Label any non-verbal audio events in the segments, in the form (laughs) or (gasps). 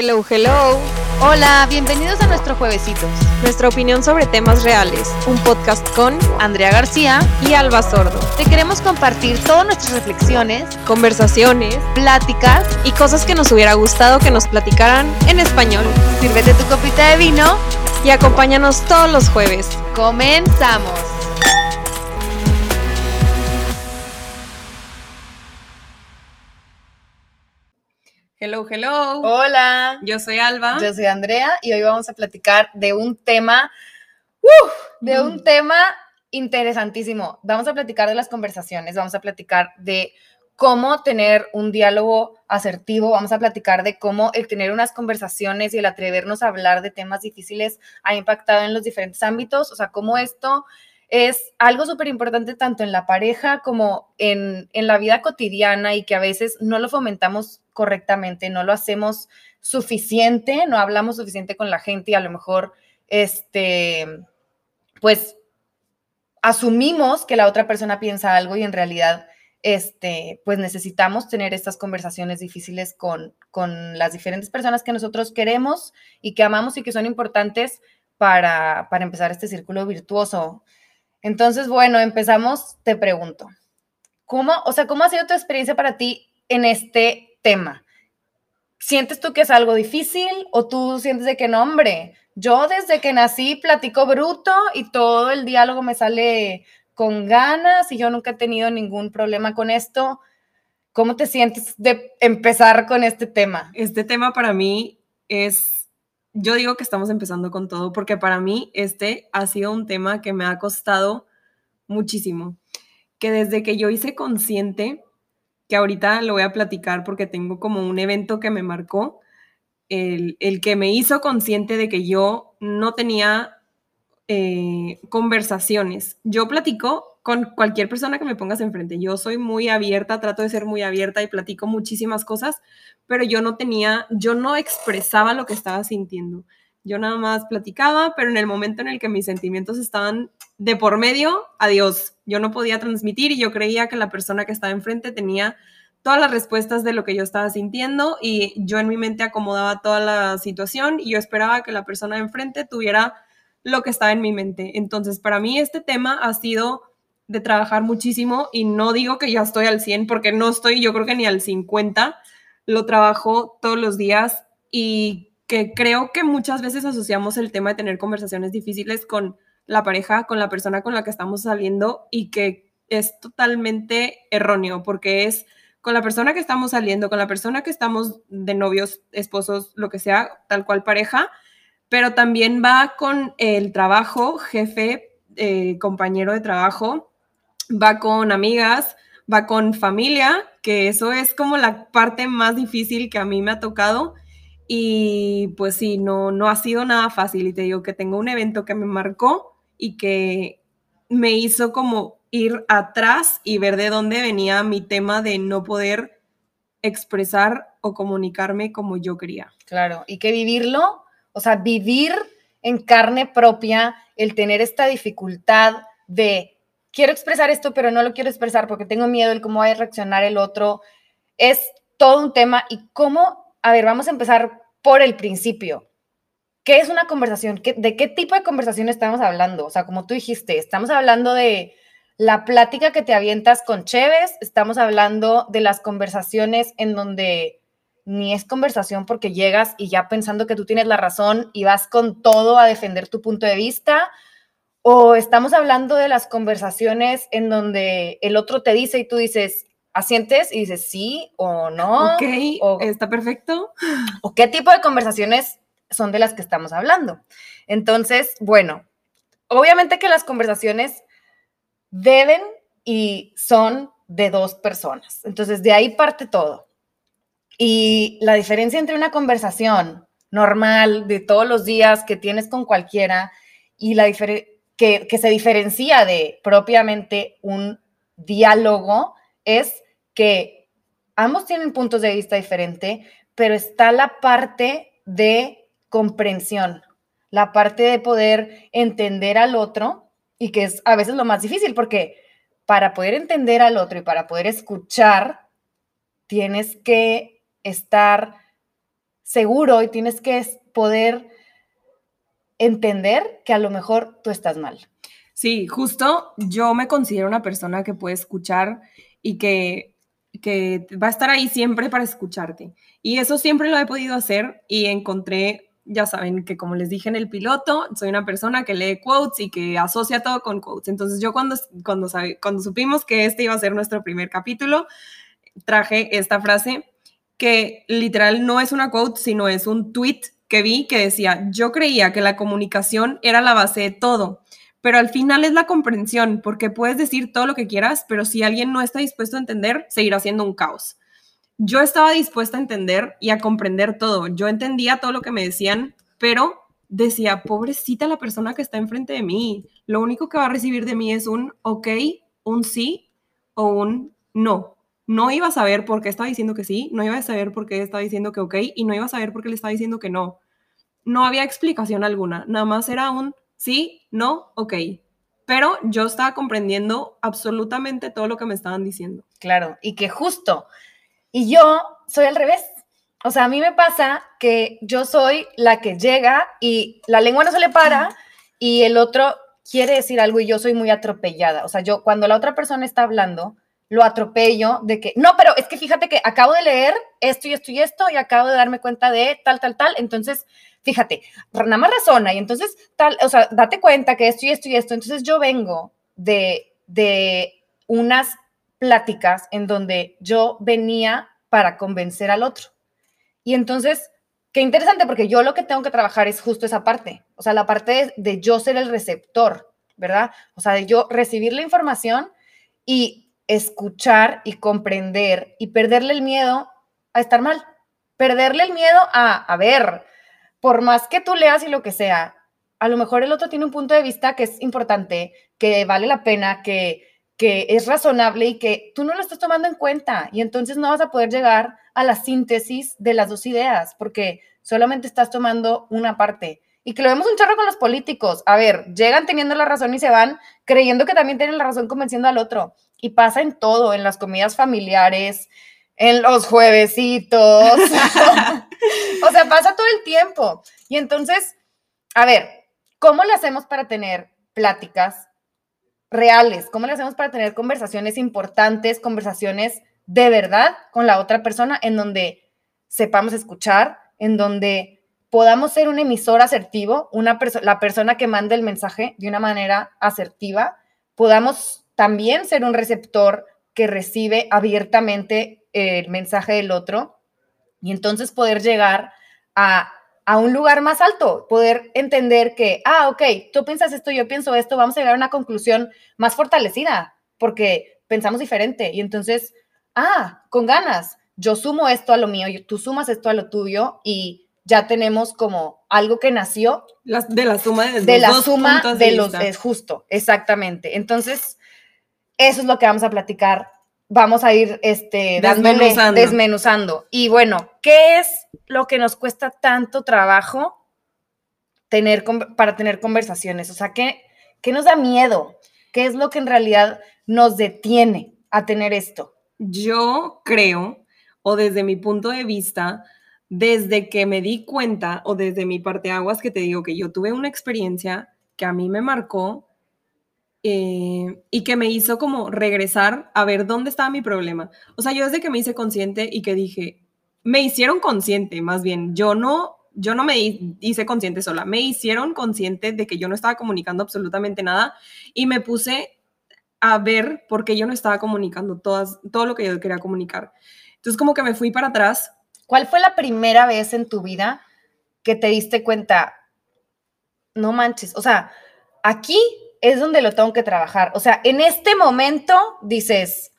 Hello, hello. Hola, bienvenidos a nuestro Juevesitos. Nuestra opinión sobre temas reales. Un podcast con Andrea García y Alba Sordo. Te queremos compartir todas nuestras reflexiones, conversaciones, pláticas y cosas que nos hubiera gustado que nos platicaran en español. Sírvete tu copita de vino y acompáñanos todos los jueves. Comenzamos. Hello, hello. Hola. Yo soy Alba. Yo soy Andrea y hoy vamos a platicar de un tema, de un tema interesantísimo. Vamos a platicar de las conversaciones, vamos a platicar de cómo tener un diálogo asertivo, vamos a platicar de cómo el tener unas conversaciones y el atrevernos a hablar de temas difíciles ha impactado en los diferentes ámbitos, o sea, cómo esto es algo súper importante tanto en la pareja como en, en, la vida cotidiana y que a veces no lo fomentamos correctamente, no lo hacemos suficiente, no hablamos suficiente con la gente y a lo mejor, este, pues, asumimos que la otra persona piensa algo y en realidad, este, pues necesitamos tener estas conversaciones difíciles con, con las diferentes personas que nosotros queremos y que amamos y que son importantes para, para empezar este círculo virtuoso. Entonces, bueno, empezamos, te pregunto, ¿cómo, o sea, cómo ha sido tu experiencia para ti en este tema? ¿Sientes tú que es algo difícil o tú sientes de que no, hombre? Yo desde que nací platico bruto y todo el diálogo me sale con ganas y yo nunca he tenido ningún problema con esto. ¿Cómo te sientes de empezar con este tema? Este tema para mí es yo digo que estamos empezando con todo porque para mí este ha sido un tema que me ha costado muchísimo. Que desde que yo hice consciente, que ahorita lo voy a platicar porque tengo como un evento que me marcó, el, que me hizo consciente de que yo no tenía eh, conversaciones. Yo platico con cualquier persona que me pongas enfrente. Yo soy muy abierta, trato de ser muy abierta y platico muchísimas cosas, pero yo no tenía, yo no expresaba lo que estaba sintiendo. Yo nada más platicaba, pero en el momento en el que mis sentimientos estaban de por medio, adiós. Yo no podía transmitir y yo creía que la persona que estaba enfrente tenía todas las respuestas de lo que yo estaba sintiendo y yo en mi mente acomodaba toda la situación y yo esperaba que la persona de enfrente tuviera lo que estaba en mi mente. Entonces, para mí este tema ha sido de trabajar muchísimo y no digo que ya estoy al 100 porque no estoy, yo creo que ni al 50, lo trabajo todos los días y que creo que muchas veces asociamos el tema de tener conversaciones difíciles con la pareja, con la persona con la que estamos saliendo y que es totalmente erróneo porque es con la persona que estamos saliendo, con la persona que estamos de novios, esposos, lo que sea, tal cual pareja, pero también va con el trabajo, jefe, eh, compañero de trabajo, va con amigas, va con familia, que eso es como la parte más difícil que a mí me ha tocado. Y pues sí, no, no ha sido nada fácil. Y te digo que tengo un evento que me marcó y que me hizo como ir atrás y ver de dónde venía mi tema de no poder expresar o comunicarme como yo quería. Claro, y que vivirlo, o sea, vivir en carne propia, el tener esta dificultad de quiero expresar esto, pero no lo quiero expresar porque tengo miedo de cómo va a reaccionar el otro. Es todo un tema y cómo, a ver, vamos a empezar por el principio. ¿Qué es una conversación? ¿De qué tipo de conversación estamos hablando? O sea, como tú dijiste, estamos hablando de la plática que te avientas con Cheves, estamos hablando de las conversaciones en donde ni es conversación porque llegas y ya pensando que tú tienes la razón y vas con todo a defender tu punto de vista, o estamos hablando de las conversaciones en donde el otro te dice y tú dices, asientes y dices sí o no. Ok, o, está perfecto. (gasps) ¿O qué tipo de conversaciones son de las que estamos hablando? Entonces, bueno, obviamente que las conversaciones deben y son de dos personas. Entonces, de ahí parte todo. Y la diferencia entre una conversación normal de todos los días que tienes con cualquiera y la diferencia que, se diferencia de propiamente un diálogo es que ambos tienen puntos de vista diferentes, pero está la parte de comprensión, la parte de poder entender al otro y que es a veces lo más difícil porque para poder entender al otro y para poder escuchar, tienes que estar seguro y tienes que poder entender que a lo mejor tú estás mal. Sí, justo yo me considero una persona que puede escuchar y que, que va a estar ahí siempre para escucharte. Y eso siempre lo he podido hacer y encontré, ya saben, que como les dije en el piloto, soy una persona que lee quotes y que asocia todo con quotes. Entonces yo cuando, cuando, cuando supimos que este iba a ser nuestro primer capítulo, traje esta frase que literal no es una quote, sino es un tweet que vi que decía, yo creía que la comunicación era la base de todo, pero al final es la comprensión, porque puedes decir todo lo que quieras, pero si alguien no está dispuesto a entender, seguirá siendo un caos. Yo estaba dispuesta a entender y a comprender todo. Yo entendía todo lo que me decían, pero decía, pobrecita la persona que está enfrente de mí. Lo único que va a recibir de mí es un ok, un sí o un no. No iba a saber por qué estaba diciendo que sí, no iba a saber por qué estaba diciendo que ok y no iba a saber por qué le estaba diciendo que no. No había explicación alguna, nada más era un sí, no, ok. Pero yo estaba comprendiendo absolutamente todo lo que me estaban diciendo. Claro, y que justo, y yo soy al revés. O sea, a mí me pasa que yo soy la que llega y la lengua no se le para y el otro quiere decir algo y yo soy muy atropellada. O sea, yo cuando la otra persona está hablando, lo atropello de que, no, pero es que fíjate que acabo de leer esto y esto y esto y acabo de darme cuenta de tal, tal, tal. Entonces, fíjate, nada más razona y entonces, tal, o sea, date cuenta que esto y esto y esto. Entonces yo vengo de, de unas pláticas en donde yo venía para convencer al otro. Y entonces, qué interesante, porque yo lo que tengo que trabajar es justo esa parte, o sea, la parte de, de yo ser el receptor, ¿verdad? O sea, de yo recibir la información y escuchar y comprender y perderle el miedo a estar mal, perderle el miedo a, a ver, por más que tú leas y lo que sea, a lo mejor el otro tiene un punto de vista que es importante, que vale la pena, que, que es razonable y que tú no lo estás tomando en cuenta y entonces no vas a poder llegar a la síntesis de las dos ideas porque solamente estás tomando una parte. Y que lo vemos un chorro con los políticos. A ver, llegan teniendo la razón y se van creyendo que también tienen la razón convenciendo al otro. Y pasa en todo, en las comidas familiares, en los juevesitos. (laughs) (laughs) o sea, pasa todo el tiempo. Y entonces, a ver, ¿cómo le hacemos para tener pláticas reales? ¿Cómo le hacemos para tener conversaciones importantes, conversaciones de verdad con la otra persona en donde sepamos escuchar, en donde podamos ser un emisor asertivo, una la persona que manda el mensaje de una manera asertiva, podamos también ser un receptor que recibe abiertamente el mensaje del otro y entonces poder llegar a, un lugar más alto, poder entender que, ah, ok, tú piensas esto, yo pienso esto, vamos a llegar a una conclusión más fortalecida porque pensamos diferente y entonces, ah, con ganas, yo sumo esto a lo mío, tú sumas esto a lo tuyo y ya tenemos como algo que nació de la suma de, de la suma de, los es justo, exactamente. Entonces, eso es lo que vamos a platicar. Vamos a ir este, desmenuzando. desmenuzando. Y bueno, ¿qué es lo que nos cuesta tanto trabajo tener, para tener conversaciones? O sea, ¿qué, ¿qué nos da miedo? ¿Qué es lo que en realidad nos detiene a tener esto? Yo creo, o desde mi punto de vista, desde que me di cuenta, o desde mi parte aguas que te digo que yo tuve una experiencia que a mí me marcó eh, y que me hizo como regresar a ver dónde estaba mi problema. O sea, yo desde que me hice consciente y que dije, me hicieron consciente, más bien, yo no, yo no me hice consciente sola, me hicieron consciente de que yo no estaba comunicando absolutamente nada y me puse a ver por qué yo no estaba comunicando todas, todo lo que yo quería comunicar. Entonces como que me fui para atrás. ¿Cuál fue la primera vez en tu vida que te diste cuenta? No manches, o sea, aquí es donde lo tengo que trabajar. O sea, en este momento dices,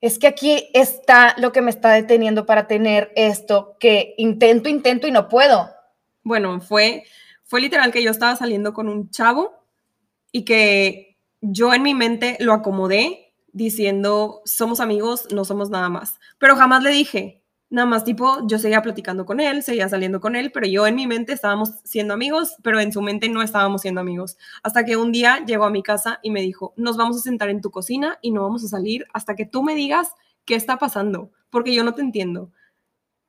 es que aquí está lo que me está deteniendo para tener esto que intento, intento y no puedo. Bueno, fue, fue literal que yo estaba saliendo con un chavo y que yo en mi mente lo acomodé diciendo, somos amigos, no somos nada más. Pero jamás le dije, Nada más tipo, yo seguía platicando con él, seguía saliendo con él, pero yo en mi mente estábamos siendo amigos, pero en su mente no estábamos siendo amigos. Hasta que un día llegó a mi casa y me dijo, nos vamos a sentar en tu cocina y no vamos a salir hasta que tú me digas qué está pasando, porque yo no te entiendo.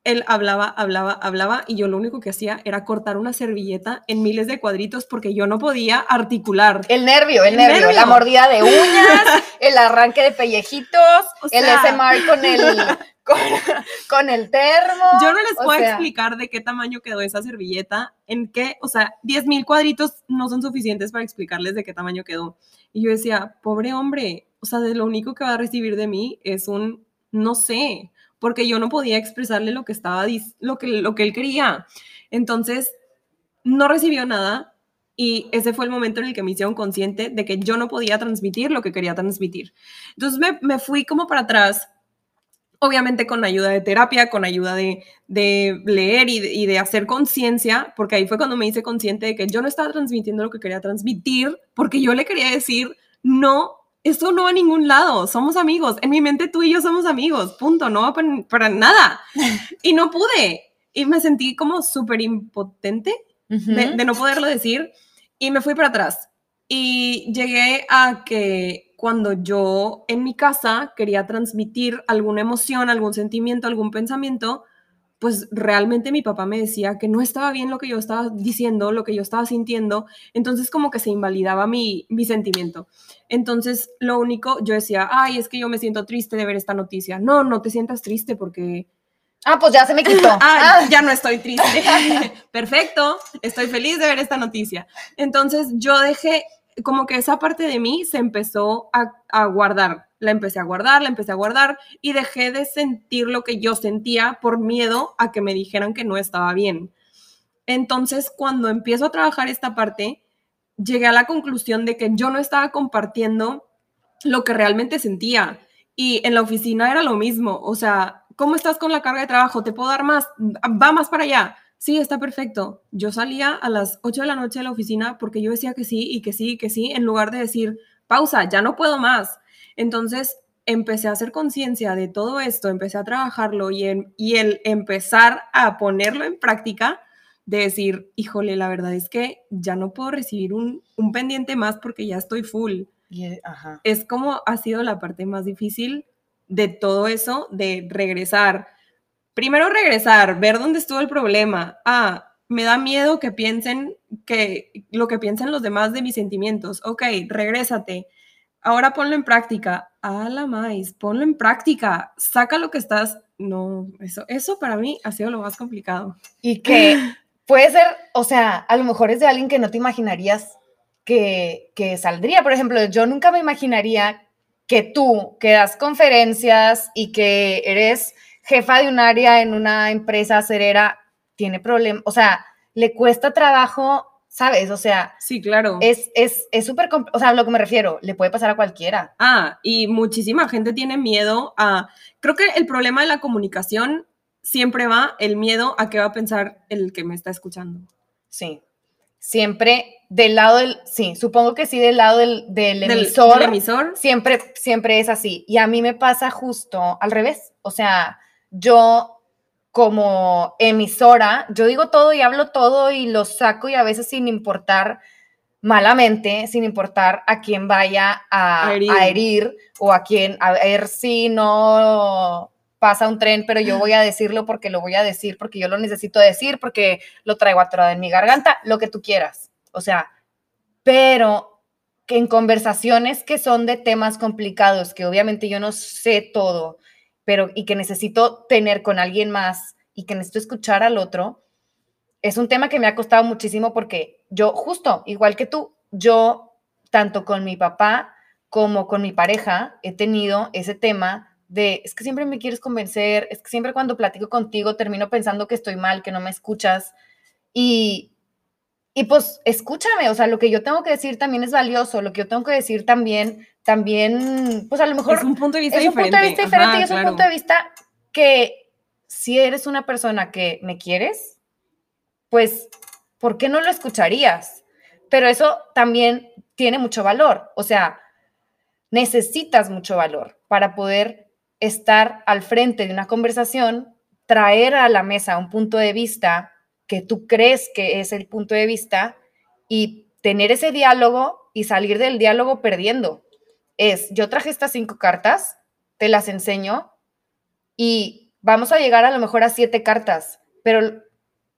él hablaba, hablaba, hablaba y yo lo único que hacía era cortar una servilleta en miles de cuadritos porque yo no podía articular. El nervio, el, nervio, la mordida de uñas, (laughs) el arranque de pellejitos, el SMR con el, (laughs) (laughs) con, el termo. Yo no les puedo explicar de qué tamaño quedó esa servilleta, en qué, o sea, 10 mil cuadritos no son suficientes para explicarles de qué tamaño quedó. Y yo decía, pobre hombre, o sea, de lo único que va a recibir de mí es un, no sé, porque yo no podía expresarle lo que estaba, lo que, lo que él quería. Entonces, no recibió nada y ese fue el momento en el que me hicieron consciente de que yo no podía transmitir lo que quería transmitir. Entonces me, me fui como para atrás, obviamente con ayuda de terapia, con ayuda de, de leer y de, y de hacer conciencia, porque ahí fue cuando me hice consciente de que yo no estaba transmitiendo lo que quería transmitir, porque yo le quería decir, no esto no va a ningún lado, somos amigos. En mi mente tú y yo somos amigos, punto, no va para, nada. (laughs) Y no pude. Y me sentí como súper impotente de, no poderlo decir. Y me fui para atrás. Y llegué a que cuando yo en mi casa quería transmitir alguna emoción, algún sentimiento, algún pensamiento, pues realmente mi papá me decía que no estaba bien lo que yo estaba diciendo, lo que yo estaba sintiendo, entonces como que se invalidaba mi, mi sentimiento. Entonces lo único, yo decía, ay, es que yo me siento triste de ver esta noticia. No, no te sientas triste porque... Ah, pues ya se me quitó. (laughs) ah, ya no estoy triste. (laughs) Perfecto, estoy feliz de ver esta noticia. Entonces yo dejé, como que esa parte de mí se empezó a, guardar la empecé a guardar, la empecé a guardar y dejé de sentir lo que yo sentía por miedo a que me dijeran que no estaba bien. Entonces, cuando empiezo a trabajar esta parte, llegué a la conclusión de que yo no estaba compartiendo lo que realmente sentía. Y en la oficina era lo mismo. O sea, ¿cómo estás con la carga de trabajo? ¿Te puedo dar más? Va más para allá. Sí, está perfecto. Yo salía a las 8 de la noche de la oficina porque yo decía que sí y que sí y que sí, en lugar de decir, pausa, ya no puedo más. Entonces empecé a hacer conciencia de todo esto, empecé a trabajarlo y, y el empezar a ponerlo en práctica, de decir, híjole, la verdad es que ya no puedo recibir un, pendiente más porque ya estoy full. Eh, es como ha sido la parte más difícil de todo eso, de regresar. Primero regresar, ver dónde estuvo el problema. Ah, me da miedo que piensen que lo que piensen los demás de mis sentimientos. Ok, regrésate ahora ponlo en práctica. A la más, ponlo en práctica. Saca lo que estás. No, eso, eso para mí ha sido lo más complicado. Y que (laughs) puede ser, o sea, a lo mejor es de alguien que no te imaginarías que, que saldría. Por ejemplo, yo nunca me imaginaría que tú, que das conferencias y que eres jefa de un área en una empresa acerera, tiene problemas, o sea, le cuesta trabajo ¿sabes? O sea, sí, claro. Es súper, es, o sea, a lo que me refiero, le puede pasar a cualquiera. Ah, y muchísima gente tiene miedo a, creo que el problema de la comunicación siempre va el miedo a qué va a pensar el que me está escuchando. Sí, siempre del lado del, sí, supongo que sí, del lado del, del emisor. Del emisor. Siempre, siempre es así. Y a mí me pasa justo al revés. O sea, yo como emisora, yo digo todo y hablo todo y lo saco y a veces sin importar malamente, sin importar a quién vaya a, herir. o a quién, a ver si no pasa un tren, pero yo voy a decirlo porque lo voy a decir, porque yo lo necesito decir, porque lo traigo atorado en mi garganta, lo que tú quieras. O sea, pero que en conversaciones que son de temas complicados, que obviamente yo no sé todo, pero y que necesito tener con alguien más y que necesito escuchar al otro, es un tema que me ha costado muchísimo porque yo, justo, igual que tú, yo, tanto con mi papá como con mi pareja, he tenido ese tema de, es que siempre me quieres convencer, es que siempre cuando platico contigo termino pensando que estoy mal, que no me escuchas. Y, y pues escúchame, o sea, lo que yo tengo que decir también es valioso, lo que yo tengo que decir también también, pues a lo mejor... Es un punto de vista diferente. un punto de vista diferente y es un punto de vista que si eres una persona que me quieres, pues, ¿por qué no lo escucharías? Pero eso también tiene mucho valor, o sea, necesitas mucho valor para poder estar al frente de una conversación, traer a la mesa un punto de vista que tú crees que es el punto de vista y tener ese diálogo y salir del diálogo perdiendo es, yo traje estas cinco cartas, te las enseño y vamos a llegar a lo mejor a siete cartas, pero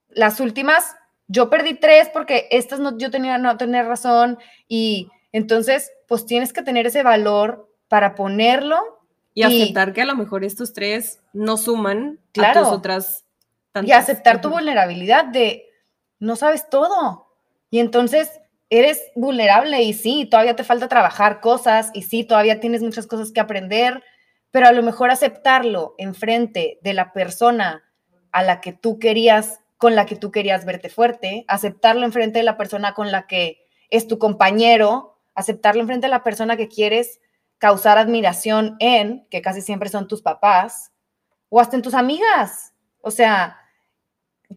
las últimas, yo perdí tres porque estas no, yo tenía no tener razón y entonces, pues tienes que tener ese valor para ponerlo. Y, aceptar que a lo mejor estos tres no suman a tus otras. y aceptar tu vulnerabilidad de no sabes todo. Y entonces eres vulnerable y sí, todavía te falta trabajar cosas y sí, todavía tienes muchas cosas que aprender, pero a lo mejor aceptarlo enfrente de la persona a la que tú querías, con la que tú querías verte fuerte, aceptarlo enfrente de la persona con la que es tu compañero, aceptarlo enfrente de la persona que quieres causar admiración en, que casi siempre son tus papás, o hasta en tus amigas. O sea,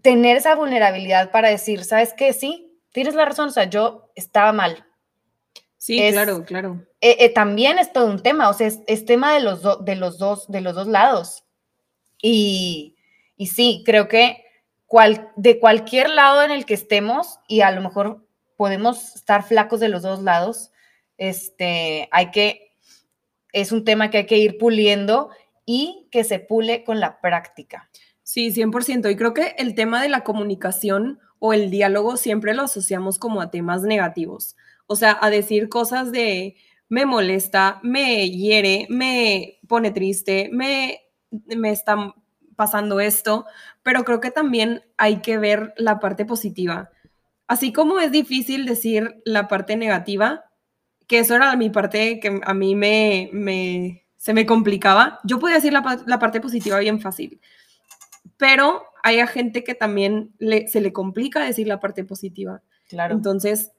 tener esa vulnerabilidad para decir, ¿sabes qué? Sí, tienes la razón, o sea, yo estaba mal. Sí, claro, claro. Eh, eh, también es todo un tema, o sea, es, tema de los, de, los dos, de los dos lados. Y, y sí, creo que cual, de cualquier lado en el que estemos, y a lo mejor podemos estar flacos de los dos lados, este, hay que, es un tema que hay que ir puliendo y que se pule con la práctica. Sí, 100%. Y creo que el tema de la comunicación o el diálogo siempre lo asociamos como a temas negativos. O sea, a decir cosas de me molesta, me hiere, me pone triste, me, me está pasando esto, pero creo que también hay que ver la parte positiva. Así como es difícil decir la parte negativa, que eso era mi parte que a mí me, se me complicaba, yo podía decir la, la parte positiva bien fácil, pero hay a gente que también le, se le complica decir la parte positiva. Claro. Entonces,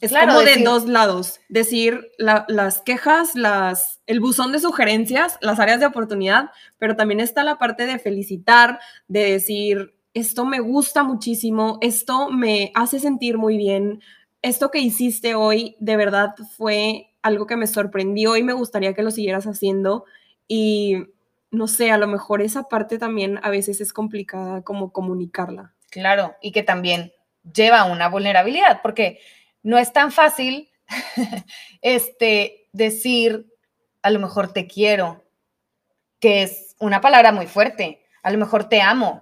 es como de dos lados, decir las quejas, las, el buzón de sugerencias, las áreas de oportunidad, pero también está la parte de felicitar, de decir, esto me gusta muchísimo, esto me hace sentir muy bien, esto que hiciste hoy de verdad fue algo que me sorprendió y me gustaría que lo siguieras haciendo y no sé, a lo mejor esa parte también a veces es complicada como comunicarla. Claro, y que también lleva una vulnerabilidad, porque no es tan fácil (laughs) este, decir, a lo mejor te quiero, que es una palabra muy fuerte, a lo mejor te amo,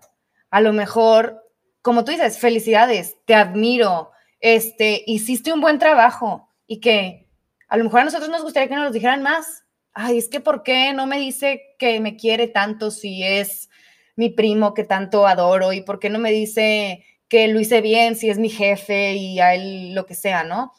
a lo mejor, como tú dices, felicidades, te admiro, este, hiciste un buen trabajo y que a lo mejor a nosotros nos gustaría que nos lo dijeran más. Ay, es que ¿por qué no me dice que me quiere tanto si es mi primo que tanto adoro? ¿Y por qué no me dice que lo hice bien, si es mi jefe y a él lo que sea, ¿no?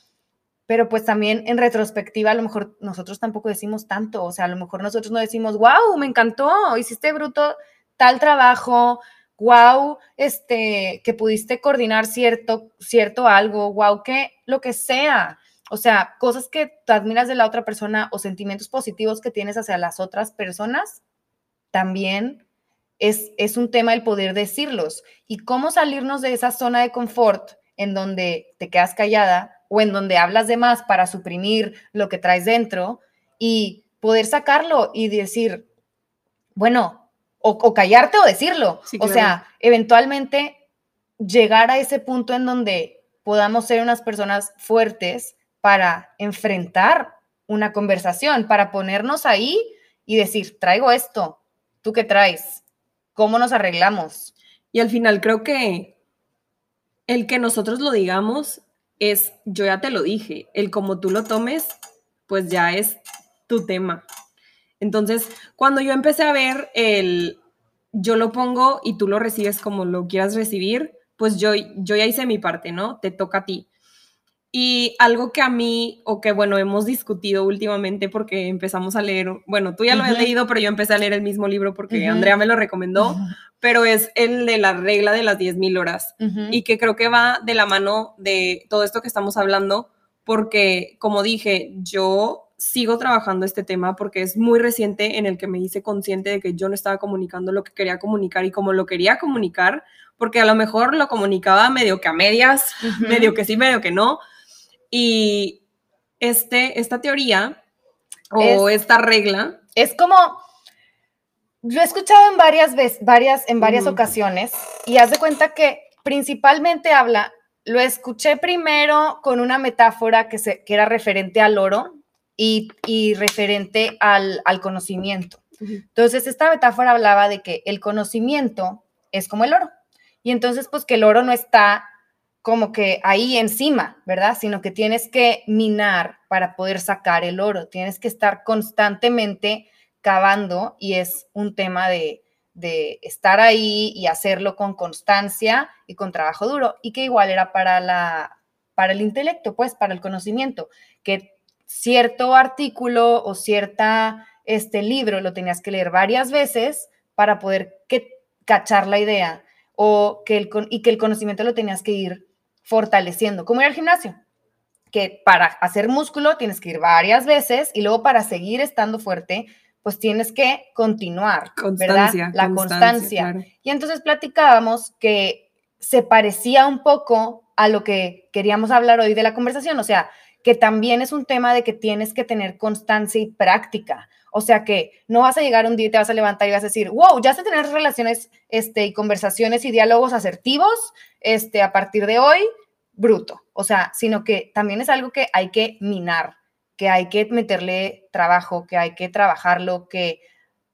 Pero pues también en retrospectiva a lo mejor nosotros tampoco decimos tanto, o sea, a lo mejor nosotros no decimos, wow, me encantó, hiciste bruto tal trabajo, wow, este, que pudiste coordinar cierto, cierto algo, wow, que lo que sea. O sea, cosas que tú admiras de la otra persona o sentimientos positivos que tienes hacia las otras personas, también es, un tema el poder decirlos. Y cómo salirnos de esa zona de confort en donde te quedas callada o en donde hablas de más para suprimir lo que traes dentro y poder sacarlo y decir, bueno, o, callarte o decirlo. O sea, eventualmente llegar a ese punto en donde podamos ser unas personas fuertes para enfrentar una conversación, para ponernos ahí y decir, traigo esto, ¿tú qué traes? ¿Cómo nos arreglamos? Y al final creo que el que nosotros lo digamos es, yo ya te lo dije, el como tú lo tomes, pues ya es tu tema. Entonces, cuando yo empecé a ver el, yo lo pongo y tú lo recibes como lo quieras recibir, pues yo, yo ya hice mi parte, ¿no? Te toca a ti. Y algo que a mí, o que bueno, hemos discutido últimamente porque empezamos a leer, bueno, tú ya lo has leído, pero yo empecé a leer el mismo libro porque Andrea me lo recomendó, pero es el de la regla de las 10.000 horas y que creo que va de la mano de todo esto que estamos hablando porque, como dije, yo sigo trabajando este tema porque es muy reciente en el que me hice consciente de que yo no estaba comunicando lo que quería comunicar y como lo quería comunicar, porque a lo mejor lo comunicaba medio que a medias, medio que sí, medio que no, y este, esta teoría o esta regla. Es como, lo he escuchado en varias veces, varias, en varias ocasiones, y haz de cuenta que principalmente habla, lo escuché primero con una metáfora que, se, que era referente al oro y, referente al, conocimiento. Entonces, esta metáfora hablaba de que el conocimiento es como el oro. Y entonces, pues que el oro no está como que ahí encima, ¿verdad? Sino que tienes que minar para poder sacar el oro. Tienes que estar constantemente cavando y es un tema de, de estar ahí y hacerlo con constancia y con trabajo duro. Y que igual era para la para el intelecto, pues, para el conocimiento, que cierto artículo o cierta este libro lo tenías que leer varias veces para poder que, cachar la idea o que el, y que el conocimiento lo tenías que ir fortaleciendo, como ir al gimnasio, que para hacer músculo tienes que ir varias veces y luego para seguir estando fuerte, pues tienes que continuar, constancia, ¿verdad? La constancia. Y entonces platicábamos que se parecía un poco a lo que queríamos hablar hoy de la conversación, o sea, que también es un tema de que tienes que tener constancia y práctica. O sea que no vas a llegar un día y te vas a levantar y vas a decir, wow, ya sé tener relaciones este, y conversaciones y diálogos asertivos este, a partir de hoy, bruto. O sea, sino que también es algo que hay que minar, que hay que meterle trabajo, que hay que trabajarlo, que,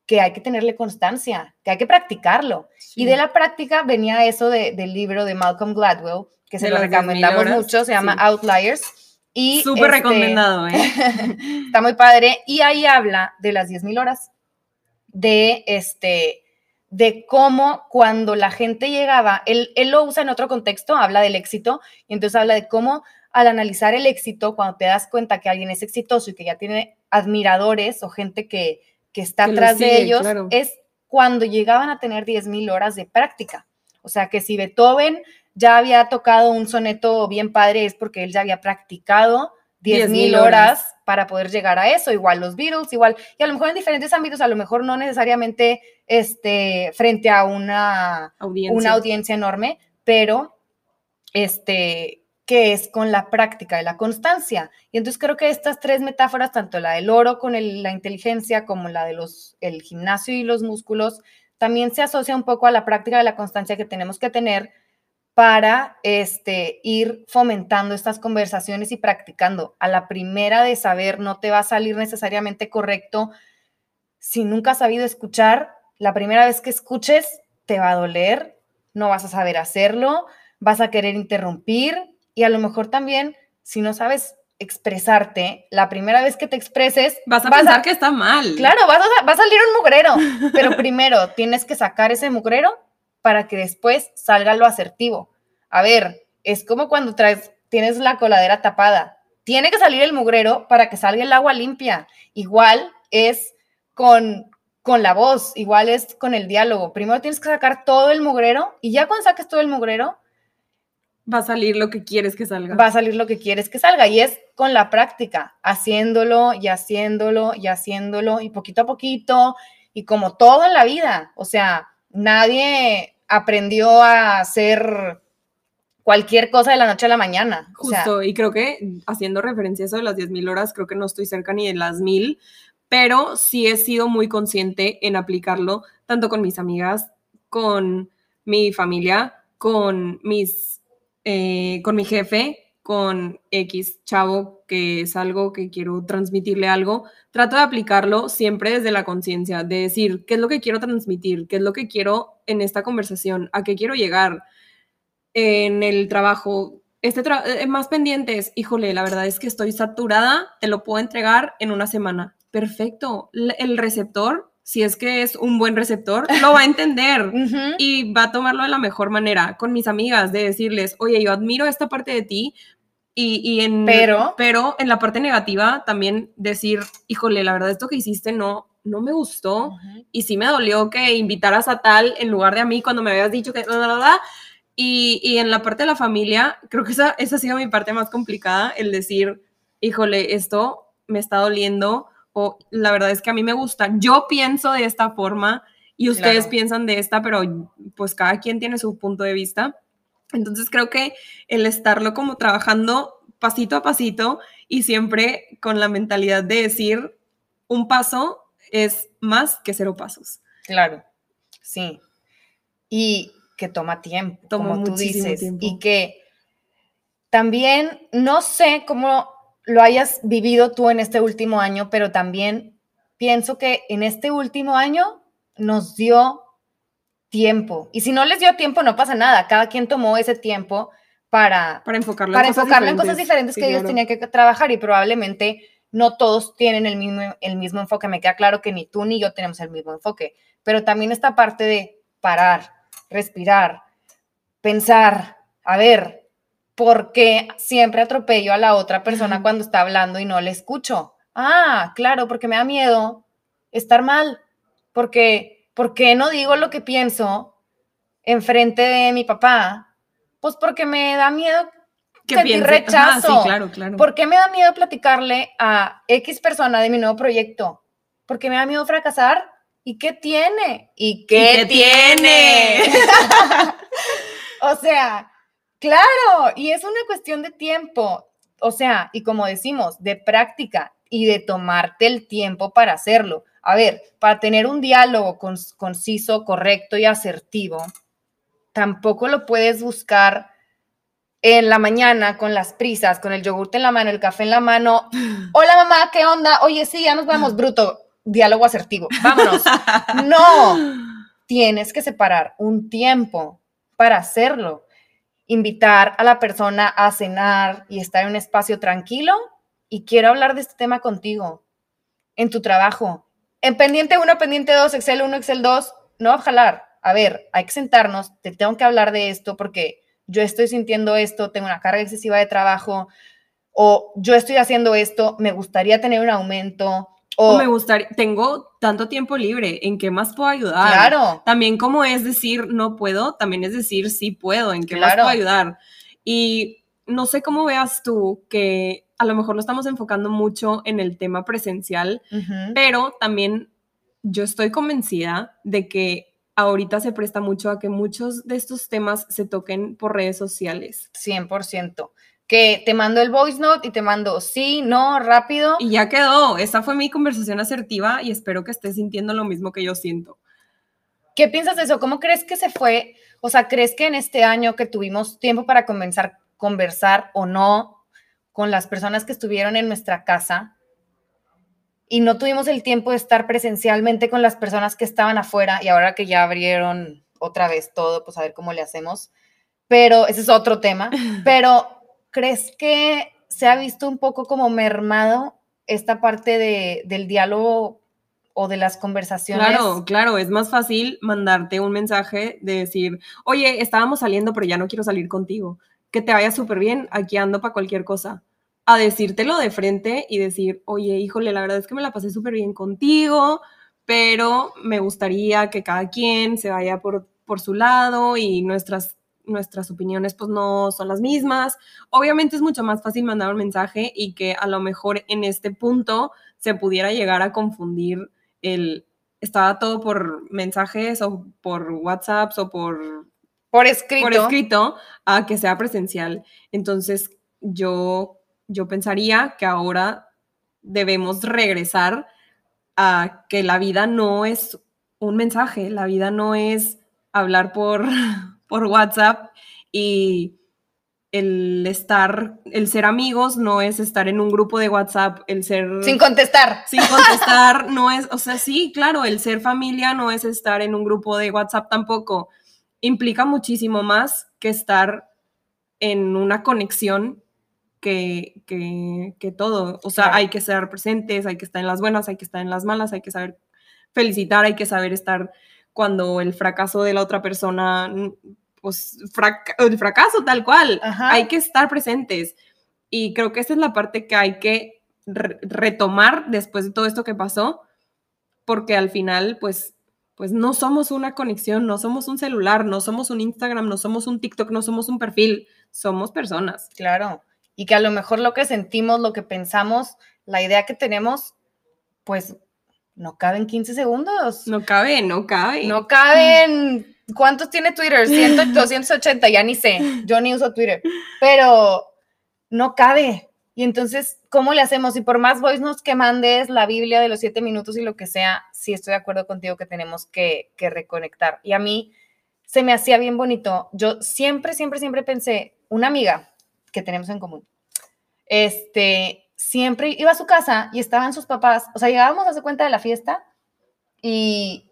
que hay que tenerle constancia, que hay que practicarlo. Y de la práctica venía eso del libro de Malcolm Gladwell, que se lo recomendamos mucho, se llama Outliers. Y Súper este, recomendado, ¿eh? (laughs) está muy padre. Y ahí habla de las 10.000 horas, de este de cómo cuando la gente llegaba, él, él lo usa en otro contexto, habla del éxito, y entonces habla de cómo al analizar el éxito, cuando te das cuenta que alguien es exitoso y que ya tiene admiradores o gente que, que está atrás de ellos, es cuando llegaban a tener 10.000 horas de práctica. O sea, que si Beethoven ya había tocado un soneto bien padre es porque él ya había practicado 10.000 mil horas para poder llegar a eso, igual los Beatles, igual, y a lo mejor en diferentes ámbitos, a lo mejor no necesariamente este, frente a una audiencia, una audiencia enorme, pero este, que es con la práctica y la constancia. Y entonces creo que estas tres metáforas, tanto la del oro con la inteligencia como la de los, el gimnasio y los músculos, también se asocia un poco a la práctica de la constancia que tenemos que tener para este, ir fomentando estas conversaciones y practicando. A la primera de saber no te va a salir necesariamente correcto. Si nunca has sabido escuchar, la primera vez que escuches te va a doler, no vas a saber hacerlo, vas a querer interrumpir y a lo mejor también, si no sabes expresarte, la primera vez que te expreses... Vas a pensar que está mal. Claro, vas a, va a salir un mugrero, pero (laughs) primero tienes que sacar ese mugrero para que después salga lo asertivo. A ver, es como cuando traes, tienes la coladera tapada. Tiene que salir el mugrero para que salga el agua limpia. Igual es con, con la voz, igual es con el diálogo. Primero tienes que sacar todo el mugrero y ya cuando saques todo el mugrero, va a salir lo que quieres que salga. Va a salir lo que quieres que salga y es con la práctica, haciéndolo y haciéndolo y haciéndolo y poquito a poquito y como todo en la vida. O sea, nadie aprendió a hacer cualquier cosa de la noche a la mañana. Justo, y creo que haciendo referencia a eso de las 10.000 horas, creo que no estoy cerca ni de las 1.000, pero sí he sido muy consciente en aplicarlo, tanto con mis amigas, con mi familia, con mis, eh, con mi jefe, con X chavo, que es algo que quiero transmitirle algo, trato de aplicarlo siempre desde la conciencia, de decir, ¿qué es lo que quiero transmitir? ¿Qué es lo que quiero en esta conversación? ¿A qué quiero llegar en el trabajo? Este eh, más pendientes, híjole, la verdad es que estoy saturada, te lo puedo entregar en una semana. Perfecto. El receptor si es que es un buen receptor, lo va a entender (laughs) y va a tomarlo de la mejor manera. Con mis amigas, de decirles, oye, yo admiro esta parte de ti, y, en, pero, pero en la parte negativa también decir, híjole, la verdad esto que hiciste no, no me gustó y sí me dolió que invitaras a tal en lugar de a mí cuando me habías dicho que... Y, y en la parte de la familia, creo que esa, esa ha sido mi parte más complicada, el decir, híjole, esto me está doliendo o la verdad es que a mí me gusta. Yo pienso de esta forma y ustedes piensan de esta, pero pues cada quien tiene su punto de vista. Entonces creo que el estarlo como trabajando pasito a pasito y siempre con la mentalidad de decir un paso es más que cero pasos. Claro, sí. Y que toma tiempo, como tú dices. Y que también no sé cómo lo hayas vivido tú en este último año, pero también pienso que en este último año nos dio tiempo. Y si no les dio tiempo, no pasa nada. Cada quien tomó ese tiempo para, para enfocarlo, para en, cosas enfocarlo en diferentes. cosas diferentes Sí, que ellos tenían que trabajar y probablemente no todos tienen el mismo, el mismo enfoque. Me queda claro que ni tú ni yo tenemos el mismo enfoque, pero también esta parte de parar, respirar, pensar, a ver, ¿por qué siempre atropello a la otra persona cuando está hablando y no le escucho? Ah, claro, porque me da miedo estar mal, porque, ¿por qué no digo lo que pienso enfrente de mi papá? Pues porque me da miedo ¿Qué sentir rechazo. sí, claro, claro. ¿Por qué me da miedo platicarle a X persona de mi nuevo proyecto? Porque me da miedo fracasar. ¿Y qué tiene? ¿Y qué, qué tiene? tiene? (laughs) o sea, claro, y es una cuestión de tiempo. O sea, y como decimos, de práctica y de tomarte el tiempo para hacerlo. A ver, para tener un diálogo conciso, correcto y asertivo, tampoco lo puedes buscar en la mañana con las prisas, con el yogurt en la mano, el café en la mano. (gasps) Hola mamá, ¿qué onda? Oye, sí, ya nos vamos, bruto. Diálogo asertivo. Vámonos. (laughs) No, tienes que separar un tiempo para hacerlo. Invitar a la persona a cenar y estar en un espacio tranquilo. Y quiero hablar de este tema contigo, en tu trabajo. En pendiente 1, pendiente 2, Excel 1, Excel 2, no va a jalar. A ver, hay que sentarnos, te tengo que hablar de esto porque yo estoy sintiendo esto, tengo una carga excesiva de trabajo, o yo estoy haciendo esto, me gustaría tener un aumento, o, O me gustaría, tengo tanto tiempo libre, ¿en qué más puedo ayudar? claro, También como es decir no puedo, también es decir sí puedo, ¿en qué más puedo ayudar? Y no sé cómo veas tú que a lo mejor lo estamos enfocando mucho en el tema presencial, pero también yo estoy convencida de que ahorita se presta mucho a que muchos de estos temas se toquen por redes sociales. 100%. Que te mando el voice note y te mando sí, no, rápido. Y ya quedó, esa fue mi conversación asertiva y espero que estés sintiendo lo mismo que yo siento. ¿Qué piensas de eso? ¿Cómo crees que se fue? O sea, ¿crees que en este año que tuvimos tiempo para conversar, conversar o no con las personas que estuvieron en nuestra casa y no tuvimos el tiempo de estar presencialmente con las personas que estaban afuera y ahora que ya abrieron otra vez todo, pues a ver cómo le hacemos? Pero ese es otro tema. (laughs) Pero ¿crees que se ha visto un poco como mermado esta parte de, del diálogo o de las conversaciones? Claro, claro, es más fácil mandarte un mensaje de decir, oye, estábamos saliendo, pero ya no quiero salir contigo. Que te vaya súper bien, aquí ando para cualquier cosa. A decírtelo de frente y decir, oye, híjole, la verdad es que me la pasé súper bien contigo, pero me gustaría que cada quien se vaya por, por su lado y nuestras, nuestras opiniones pues no son las mismas. Obviamente es mucho más fácil mandar un mensaje y que a lo mejor en este punto se pudiera llegar a confundir el estaba todo por mensajes o por WhatsApps o por, Por escrito. por escrito a que sea presencial. Entonces yo, yo pensaría que ahora debemos regresar a que la vida no es un mensaje, la vida no es hablar por, (laughs) por WhatsApp y el estar, el ser amigos no es estar en un grupo de WhatsApp, el ser Sin contestar. (laughs) sin contestar no es, o sea, sí, claro, el ser familia no es estar en un grupo de WhatsApp tampoco. Implica muchísimo más que estar en una conexión que, que, que todo. O sea, Claro. hay que ser presentes, hay que estar en las buenas, hay que estar en las malas, hay que saber felicitar, hay que saber estar cuando el fracaso de la otra persona, pues frac- el fracaso tal cual, Ajá. hay que estar presentes. Y creo que esa es la parte que hay que re- retomar después de todo esto que pasó, porque al final, pues, pues no somos una conexión, no somos un celular, no somos un Instagram, no somos un TikTok, no somos un perfil, somos personas. Claro. Y que a lo mejor lo que sentimos, lo que pensamos, la idea que tenemos, pues no cabe en 15 segundos. No cabe, no cabe. No caben. ¿Cuántos tiene Twitter? 100, 280, ya ni sé. Yo ni uso Twitter. Pero no cabe. Y entonces, ¿cómo le hacemos? Y por más voice notes que mandes, la Biblia de los siete minutos y lo que sea, sí estoy de acuerdo contigo que tenemos que, que reconectar. Y a mí se me hacía bien bonito. Yo siempre, siempre, siempre pensé, una amiga que tenemos en común, este, siempre iba a su casa y estaban sus papás, o sea, llegábamos a su cuenta de la fiesta y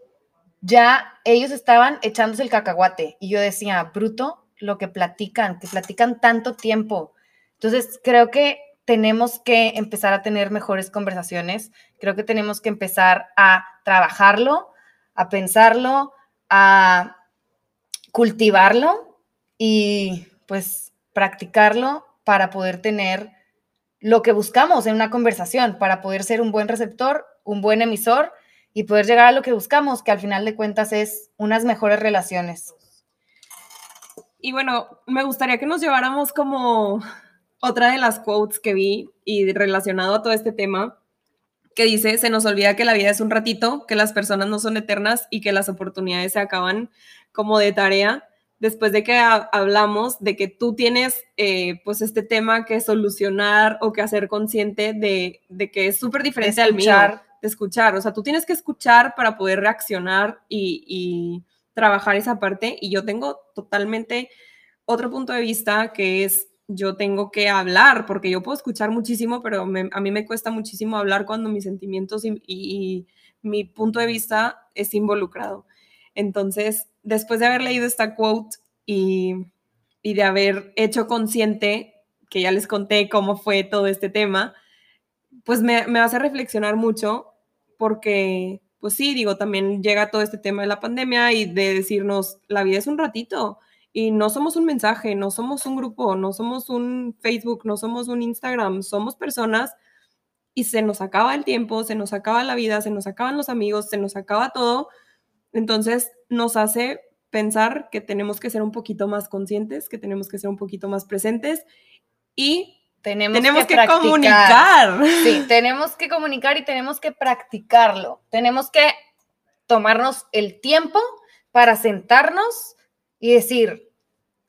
ya ellos estaban echándose el cacahuate y yo decía, bruto, lo que platican, que platican tanto tiempo. Entonces, creo que tenemos que empezar a tener mejores conversaciones, creo que tenemos que empezar a trabajarlo, a pensarlo, a cultivarlo y pues practicarlo para poder tener lo que buscamos en una conversación, para poder ser un buen receptor, un buen emisor y poder llegar a lo que buscamos, que al final de cuentas es unas mejores relaciones. Y bueno, me gustaría que nos lleváramos como otra de las quotes que vi y relacionado a todo este tema, que dice, se nos olvida que la vida es un ratito, que las personas no son eternas y que las oportunidades se acaban como de tarea. Después de que hablamos de que tú tienes eh, pues este tema que solucionar o que hacer consciente de, que es súper diferente al mío, de escuchar. O sea, tú tienes que escuchar para poder reaccionar y, y trabajar esa parte. Y yo tengo totalmente otro punto de vista que es yo tengo que hablar, porque yo puedo escuchar muchísimo, pero a mí me cuesta muchísimo hablar cuando mis sentimientos y, mi punto de vista es involucrado. Entonces, después de haber leído esta quote y, de haber hecho consciente, que ya les conté cómo fue todo este tema, pues me, me hace reflexionar mucho porque, pues sí, digo, también llega todo este tema de la pandemia y de decirnos, la vida es un ratito y no somos un mensaje, no somos un grupo, no somos un Facebook, no somos un Instagram, somos personas y se nos acaba el tiempo, se nos acaba la vida, se nos acaban los amigos, se nos acaba todo. Entonces nos hace pensar que tenemos que ser un poquito más conscientes, que tenemos que ser un poquito más presentes y tenemos, que, que comunicar. Sí, (laughs) tenemos que comunicar y tenemos que practicarlo. Tenemos que tomarnos el tiempo para sentarnos y decir,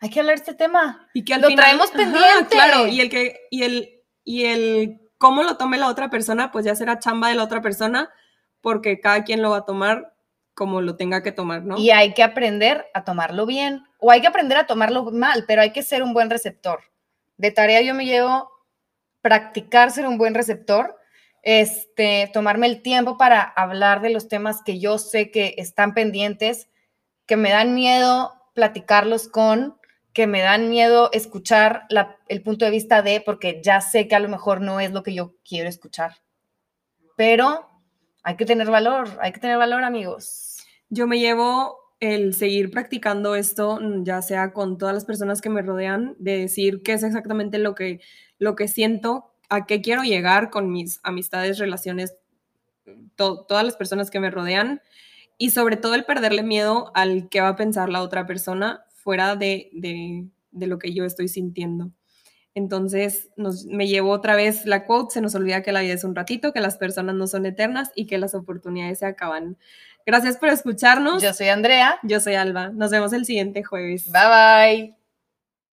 hay que hablar de este tema. Y que al lo traemos pendiente. claro, y el que, y el, y el cómo lo tome la otra persona, pues ya será chamba de la otra persona, porque cada quien lo va a tomar como lo tenga que tomar, ¿no? Y hay que aprender a tomarlo bien, o hay que aprender a tomarlo mal, pero hay que ser un buen receptor. De tarea yo me llevo practicar ser un buen receptor, este, tomarme el tiempo para hablar de los temas que yo sé que están pendientes, que me dan miedo platicarlos con, que me dan miedo escuchar el punto de vista de, porque ya sé que a lo mejor no es lo que yo quiero escuchar. Pero hay que tener valor, hay que tener valor, amigos. Yo me llevo el seguir practicando esto, ya sea con todas las personas que me rodean, de decir qué es exactamente lo que, lo que siento, a qué quiero llegar con mis amistades, relaciones, todas las personas que me rodean y sobre todo el perderle miedo al que va a pensar la otra persona fuera de, lo que yo estoy sintiendo. Entonces nos, me llevo otra vez la quote, se nos olvida que la vida es un ratito, que las personas no son eternas y que las oportunidades se acaban. Gracias por escucharnos. Yo soy Andrea. Yo soy Alba. Nos vemos el siguiente jueves. Bye bye.